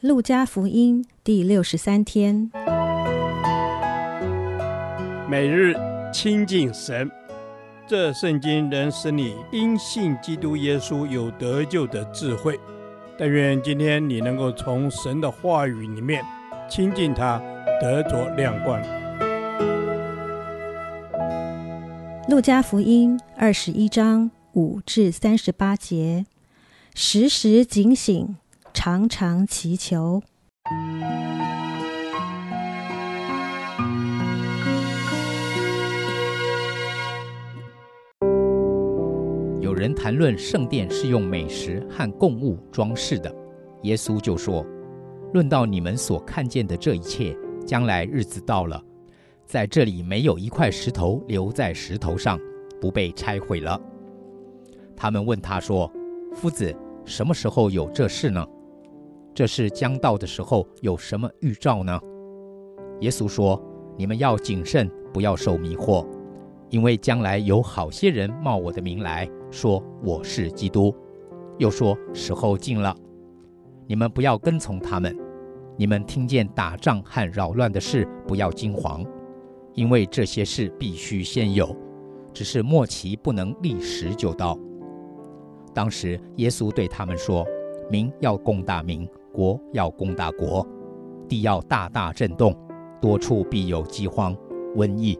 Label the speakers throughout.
Speaker 1: 路加福音第六十三天，
Speaker 2: 每日亲近神，这圣经能使你因信基督耶稣有得救的智慧。但愿今天你能够从神的话语里面亲近他，得着亮光。
Speaker 1: 路加福音二十一章五至三十八节，时时警醒。常常祈求。
Speaker 3: 有人谈论圣殿是用美食和供物装饰的，耶稣就说：“论到你们所看见的这一切，将来日子到了，在这里没有一块石头留在石头上，不被拆毁了。”他们问他说：“夫子，什么时候有这事呢？”这是将到的时候，有什么预兆呢？耶稣说：“你们要谨慎，不要受迷惑，因为将来有好些人冒我的名来说我是基督，又说时候近了。你们不要跟从他们。你们听见打仗和扰乱的事，不要惊慌，因为这些事必须先有，只是末期不能立时就到。”当时耶稣对他们说：“民要攻打民。”国要攻打国，地要大大震动，多处必有饥荒、瘟疫，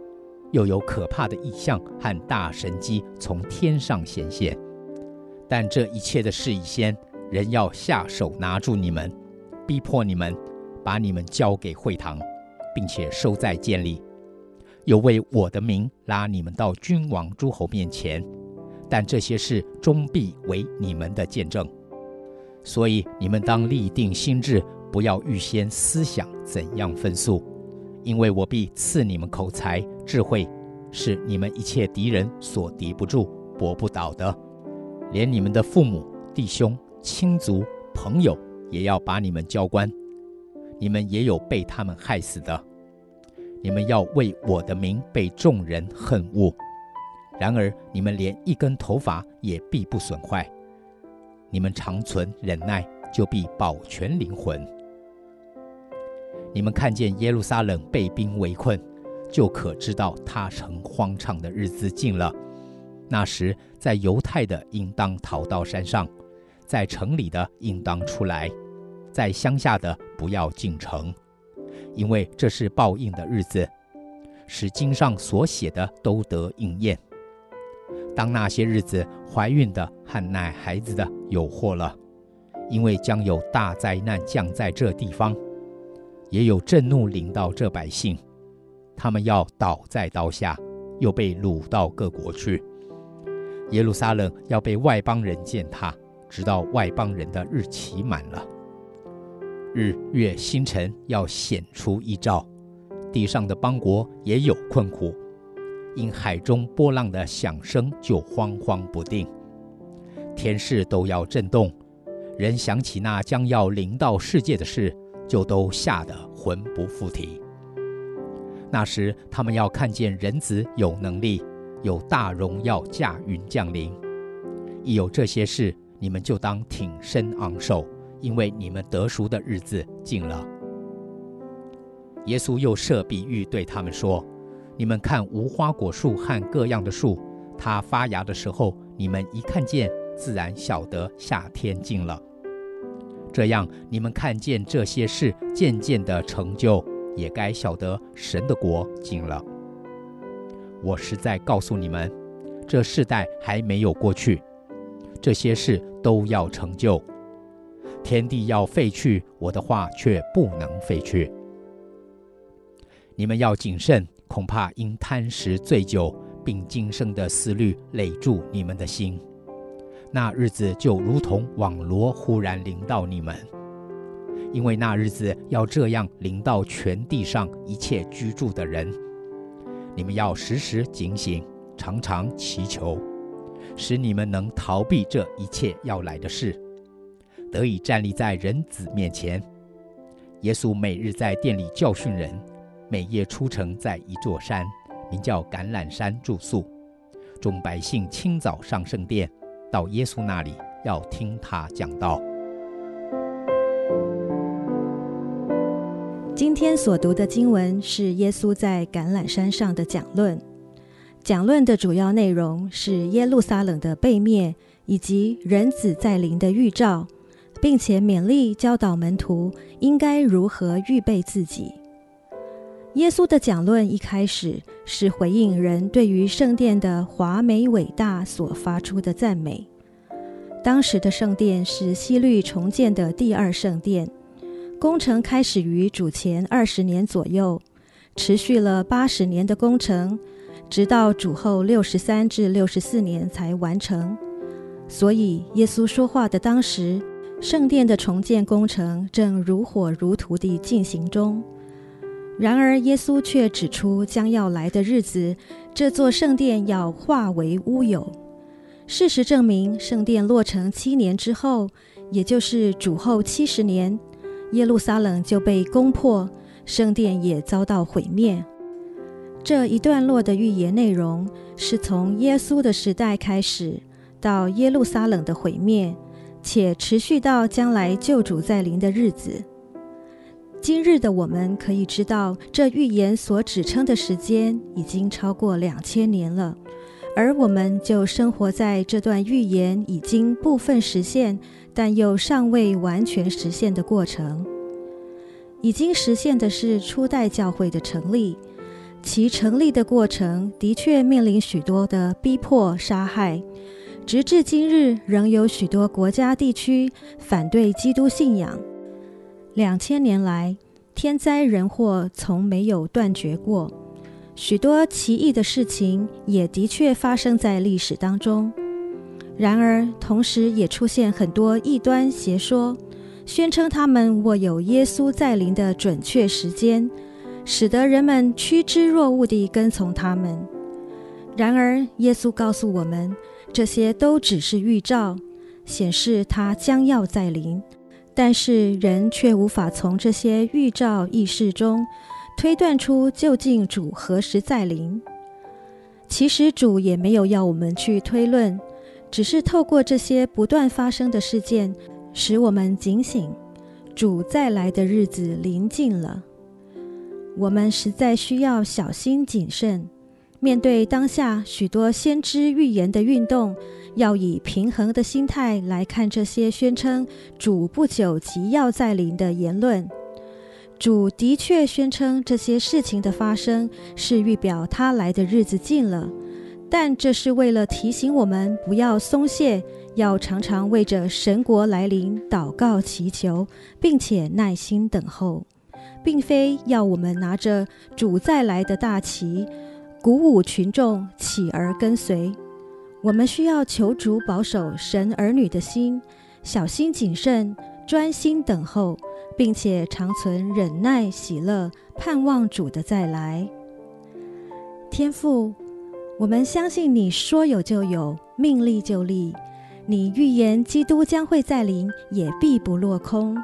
Speaker 3: 又有可怕的异象和大神迹从天上显现。但这一切的事以先，人要下手拿住你们，逼迫你们，把你们交给会堂，并且收在监里，又为我的名拉你们到君王诸侯面前。但这些事终必为你们的见证。所以你们当立定心志，不要预先思想怎样分诉，因为我必赐你们口才智慧，是你们一切敌人所敌不住、驳不倒的。连你们的父母、弟兄、亲族、朋友，也要把你们交官。你们也有被他们害死的。你们要为我的名被众人恨恶，然而你们连一根头发也必不损坏。你们常存忍耐，就必保全灵魂。你们看见耶路撒冷被兵围困，就可知道他城荒场的日子近了。那时，在犹太的应当逃到山上，在城里的应当出来，在乡下的不要进城，因为这是报应的日子，使经上所写的都得应验。当那些日子，怀孕的和奶孩子的有祸了，因为将有大灾难降在这地方，也有震怒临到这百姓，他们要倒在刀下，又被掳到各国去。耶路撒冷要被外邦人践踏，直到外邦人的日期满了。日月星辰要显出异兆，地上的邦国也有困苦。因海中波浪的响声就慌慌不定，天势都要震动，人想起那将要临到世界的事，就都吓得魂不附体。那时他们要看见人子有能力，有大荣耀驾云降临。一有这些事，你们就当挺身昂首，因为你们得赎的日子近了。耶稣又设比喻对他们说。你们看无花果树和各样的树，它发芽的时候，你们一看见，自然晓得夏天近了。这样，你们看见这些事渐渐的成就，也该晓得神的国近了。我实在告诉你们，这世代还没有过去，这些事都要成就。天地要废去，我的话却不能废去。你们要谨慎。恐怕因贪食醉酒，并今生的思虑累住你们的心，那日子就如同网罗忽然临到你们，因为那日子要这样临到全地上一切居住的人。你们要时时警醒，常常祈求，使你们能逃避这一切要来的事，得以站立在人子面前。耶稣每日在殿里教训人。每夜出城，在一座山，名叫橄榄山住宿。众百姓清早上圣殿，到耶稣那里，要听他讲道。
Speaker 1: 今天所读的经文是耶稣在橄榄山上的讲论。讲论的主要内容是耶路撒冷的被灭，以及人子在灵的预兆，并且勉励教导门徒应该如何预备自己。耶稣的讲论一开始是回应人对于圣殿的华美伟大所发出的赞美。当时的圣殿是希律重建的第二圣殿，工程开始于主前二十年左右，持续了八十年的工程。直到主后六十三至六十四年才完成，所以耶稣说话的当时，圣殿的重建工程正如火如荼地进行中。然而，耶稣却指出将要来的日子，这座圣殿要化为乌有。事实证明，圣殿落成七年之后，也就是主后七十年，耶路撒冷就被攻破，圣殿也遭到毁灭。这一段落的预言内容是从耶稣的时代开始，到耶路撒冷的毁灭，且持续到将来救主再临的日子。今日的我们可以知道，这预言所指称的时间已经超过两千年了，而我们就生活在这段预言已经部分实现，但又尚未完全实现的过程。已经实现的是初代教会的成立。其成立的过程的确面临许多的逼迫、杀害，直至今日仍有许多国家地区反对基督信仰。两千年来，天灾人祸从没有断绝过，许多奇异的事情也的确发生在历史当中。然而，同时也出现很多异端邪说，宣称他们握有耶稣再临的准确时间。使得人们趋之若鹜地跟从他们。然而，耶稣告诉我们，这些都只是预兆，显示他将要再临。但是，人却无法从这些预兆异事中推断出究竟主何时再临。其实，主也没有要我们去推论，只是透过这些不断发生的事件，使我们警醒，主再来的日子临近了。我们实在需要小心谨慎，面对当下许多先知预言的运动，要以平衡的心态来看这些宣称主不久即要再临的言论。主的确宣称这些事情的发生是预表他来的日子近了，但这是为了提醒我们不要松懈，要常常为着神国来临祷告祈求，并且耐心等候。并非要我们拿着主再来的大旗，鼓舞群众起而跟随。我们需要求主保守神儿女的心，小心谨慎，专心等候，并且常存忍耐、喜乐，盼望主的再来。天父，我们相信你说有就有，命立就立。你预言基督将会再临，也必不落空。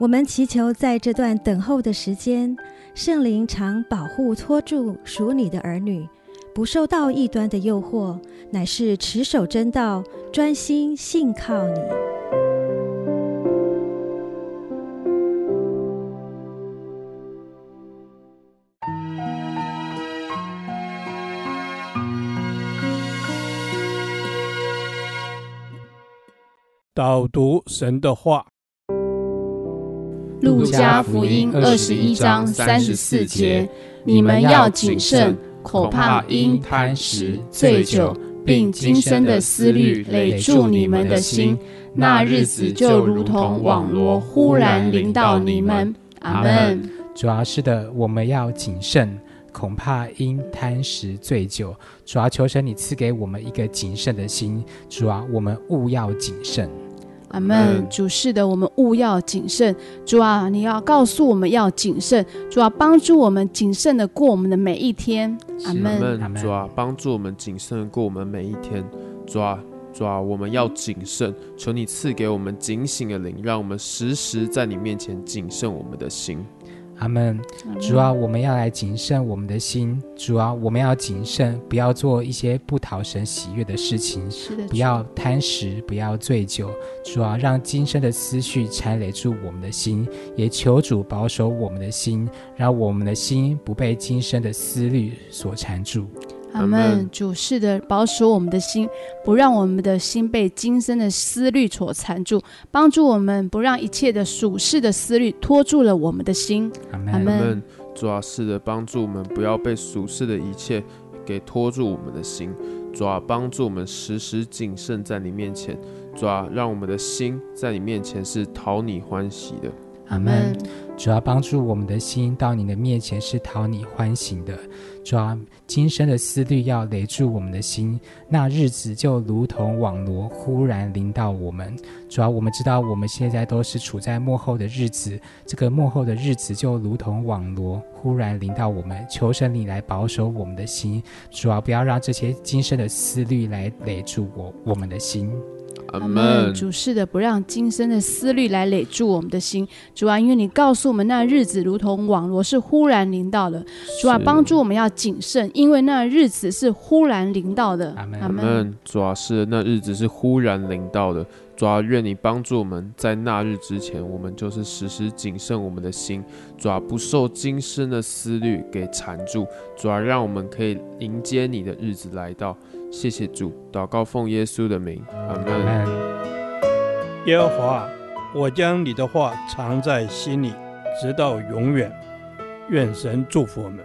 Speaker 1: 我们祈求在这段等候的时间，圣灵常保护托住属你的儿女，不受到异端的诱惑，乃是持守真道，专心信靠你。
Speaker 2: 导读神的话。
Speaker 4: 路加福音二十一章三十四节：你们要谨慎，恐怕因贪食、醉酒，并今生的思虑累住你们的心，那日子就如同网罗忽然临到你们。阿门。
Speaker 5: 主要，是的，我们要谨慎，恐怕因贪食、醉酒。主要，求神你赐给我们一个谨慎的心。主啊，我们务要谨慎。
Speaker 4: 阿门，主是的，我们务要谨慎。主啊，你要告诉我们要谨慎。主啊，帮助我们谨慎的过我们的每一天。阿门。
Speaker 6: 主啊，帮助我们谨慎的过我们每一天。主啊，主啊，我们要谨慎，求你赐给我们警醒的灵，让我们时时在你面前谨慎我们的心。
Speaker 5: 阿门。主啊，我们要来谨慎我们的心。主啊，我们要谨慎，不要做一些不讨神喜悦的事情。
Speaker 4: 是的，
Speaker 5: 不要贪食，不要醉酒。主啊，让今生的思绪缠累住我们的心，也求主保守我们的心，让我们的心不被今生的思虑所缠住。
Speaker 4: 阿门。主是的，保守我们的心，不让我们的心被今生的思虑所缠住，帮助我们不让一切的属世的思虑拖住了我们的心。
Speaker 5: 阿门。
Speaker 4: 阿门。
Speaker 6: 主啊，是的，帮助我们不要被属世的一切给拖住我们的心。主啊，帮助我们时时谨慎在你面前。主啊，让我们的心在你面前是讨你欢喜的。
Speaker 5: 阿门。主要帮助我们的心到你的面前是讨你欢喜的。主要，今生的思虑要累住我们的心，那日子就如同网罗忽然临到我们。主要我们知道我们现在都是处在幕后的日子，这个幕后的日子就如同网罗忽然临到我们。求神你来保守我们的心，主要不要让这些今生的思虑来累住我我们的心。
Speaker 4: 阿门。主是的，不让今生的思虑来累住我们的心。主啊，因为你告诉我们，那日子如同网罗，是忽然临到的。主啊，帮助我们要谨慎，因为那日子是忽然临到的。
Speaker 5: 阿
Speaker 4: 门。
Speaker 6: 主啊，是那日子是忽然临到的。主啊，愿你帮助我们在那日之前，我们就是时时谨慎我们的心。主啊，不受今生的思虑给缠住。主啊，让我们可以迎接你的日子来到。谢谢主，祷告奉耶稣的名，阿门。
Speaker 2: 耶和华，我将你的话藏在心里，直到永远。愿神祝福我们。